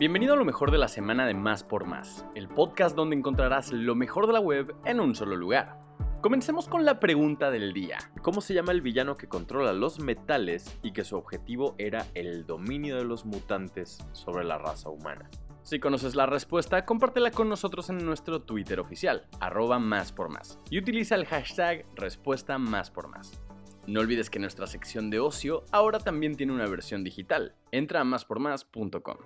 Bienvenido a lo mejor de la semana de Más por Más, el podcast donde encontrarás lo mejor de la web en un solo lugar. Comencemos con la pregunta del día. ¿Cómo se llama el villano que controla los metales y que su objetivo era el dominio de los mutantes sobre la raza humana? Si conoces la respuesta, compártela con nosotros en nuestro Twitter oficial, arroba más por más, y utiliza el hashtag respuesta más por más. No olvides que nuestra sección de ocio ahora también tiene una versión digital. Entra a máspormás.com.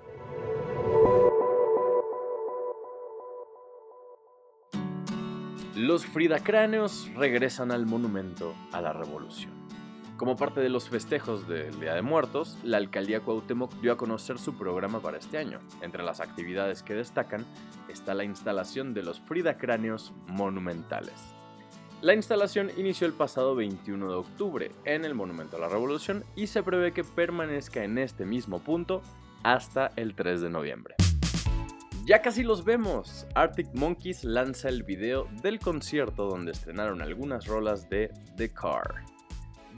Los Fridacráneos regresan al monumento a la revolución. Como parte de los festejos del Día de Muertos, la alcaldía Cuauhtémoc dio a conocer su programa para este año. Entre las actividades que destacan está la instalación de los Fridacráneos monumentales. La instalación inició el pasado 21 de octubre en el Monumento a la Revolución y se prevé que permanezca en este mismo punto hasta el 3 de noviembre. Ya casi los vemos. Arctic Monkeys lanza el video del concierto donde estrenaron algunas rolas de The Car.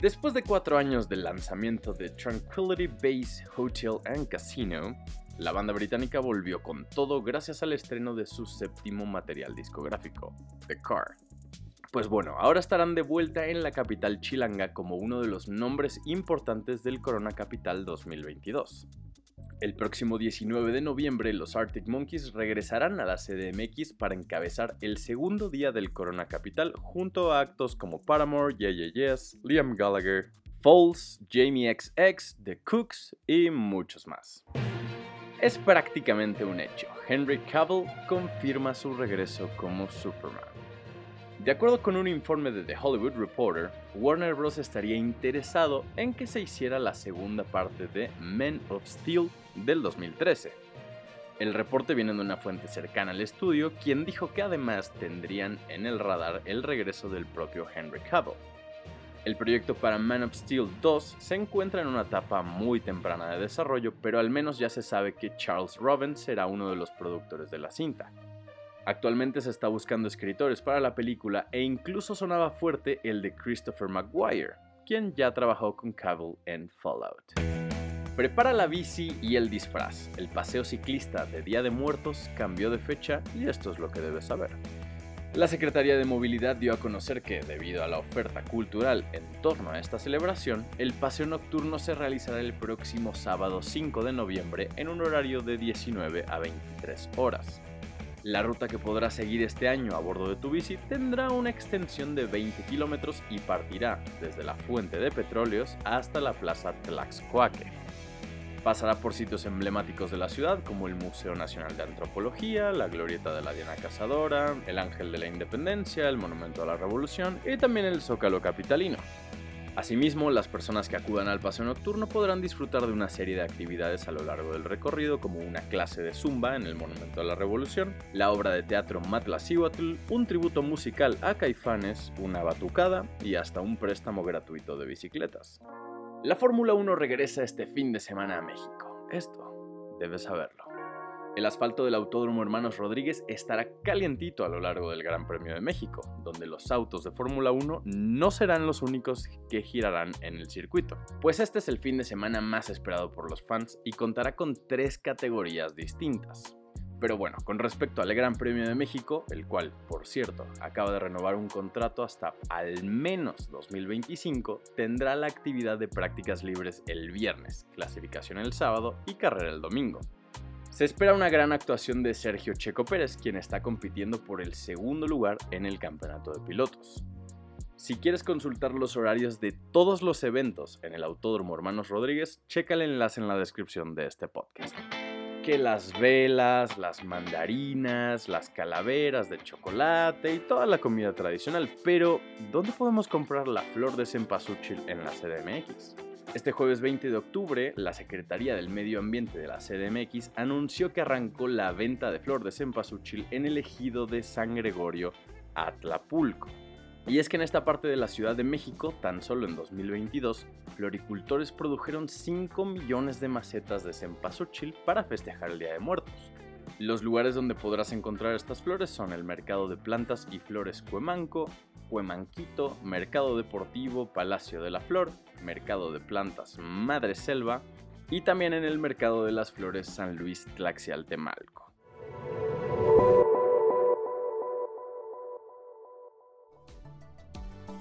Después de cuatro años del lanzamiento de Tranquility Base Hotel and Casino, la banda británica volvió con todo gracias al estreno de su séptimo material discográfico, The Car. Pues bueno, ahora estarán de vuelta en la capital chilanga como uno de los nombres importantes del Corona Capital 2022. El próximo 19 de noviembre, los Arctic Monkeys regresarán a la CDMX para encabezar el segundo día del Corona Capital junto a actos como Paramore, Yeah Yeah Yes, Liam Gallagher, Falls, Jamie XX, The Cooks y muchos más. Es prácticamente un hecho. Henry Cavill confirma su regreso como Superman. De acuerdo con un informe de The Hollywood Reporter, Warner Bros. estaría interesado en que se hiciera la segunda parte de Men of Steel del 2013. El reporte viene de una fuente cercana al estudio, quien dijo que además tendrían en el radar el regreso del propio Henry Cavill. El proyecto para Man of Steel 2 se encuentra en una etapa muy temprana de desarrollo, pero al menos ya se sabe que Charles Robin será uno de los productores de la cinta. Actualmente se está buscando escritores para la película e incluso sonaba fuerte el de Christopher Maguire, quien ya trabajó con Cavill en Fallout. Prepara la bici y el disfraz. El paseo ciclista de Día de Muertos cambió de fecha y esto es lo que debes saber. La Secretaría de Movilidad dio a conocer que, debido a la oferta cultural en torno a esta celebración, el paseo nocturno se realizará el próximo sábado 5 de noviembre en un horario de 19 a 23 horas. La ruta que podrás seguir este año a bordo de tu bici tendrá una extensión de 20 kilómetros y partirá desde la fuente de petróleos hasta la plaza Tlaxcoaque. Pasará por sitios emblemáticos de la ciudad como el Museo Nacional de Antropología, la Glorieta de la Diana Cazadora, el Ángel de la Independencia, el Monumento a la Revolución y también el Zócalo Capitalino. Asimismo, las personas que acudan al paseo nocturno podrán disfrutar de una serie de actividades a lo largo del recorrido, como una clase de zumba en el Monumento a la Revolución, la obra de teatro Matlacihuatl, un tributo musical a Caifanes, una batucada y hasta un préstamo gratuito de bicicletas. La Fórmula 1 regresa este fin de semana a México. Esto debes saberlo. El asfalto del Autódromo Hermanos Rodríguez estará calientito a lo largo del Gran Premio de México, donde los autos de Fórmula 1 no serán los únicos que girarán en el circuito, pues este es el fin de semana más esperado por los fans y contará con tres categorías distintas. Pero bueno, con respecto al Gran Premio de México, el cual, por cierto, acaba de renovar un contrato hasta al menos 2025, tendrá la actividad de prácticas libres el viernes, clasificación el sábado y carrera el domingo. Se espera una gran actuación de Sergio Checo Pérez, quien está compitiendo por el segundo lugar en el campeonato de pilotos. Si quieres consultar los horarios de todos los eventos en el Autódromo Hermanos Rodríguez, checa el enlace en la descripción de este podcast. Que las velas, las mandarinas, las calaveras de chocolate y toda la comida tradicional, pero ¿dónde podemos comprar la flor de cempasúchil en la CDMX? Este jueves 20 de octubre, la Secretaría del Medio Ambiente de la CDMX anunció que arrancó la venta de flor de cempasúchil en el ejido de San Gregorio, Atlapulco. Y es que en esta parte de la Ciudad de México, tan solo en 2022, floricultores produjeron 5 millones de macetas de cempasúchil para festejar el Día de Muertos. Los lugares donde podrás encontrar estas flores son el Mercado de Plantas y Flores Cuemanco, Cuemanquito, Mercado Deportivo Palacio de la Flor, Mercado de Plantas Madre Selva, y también en el Mercado de las Flores San Luis Tlaxialtemalco.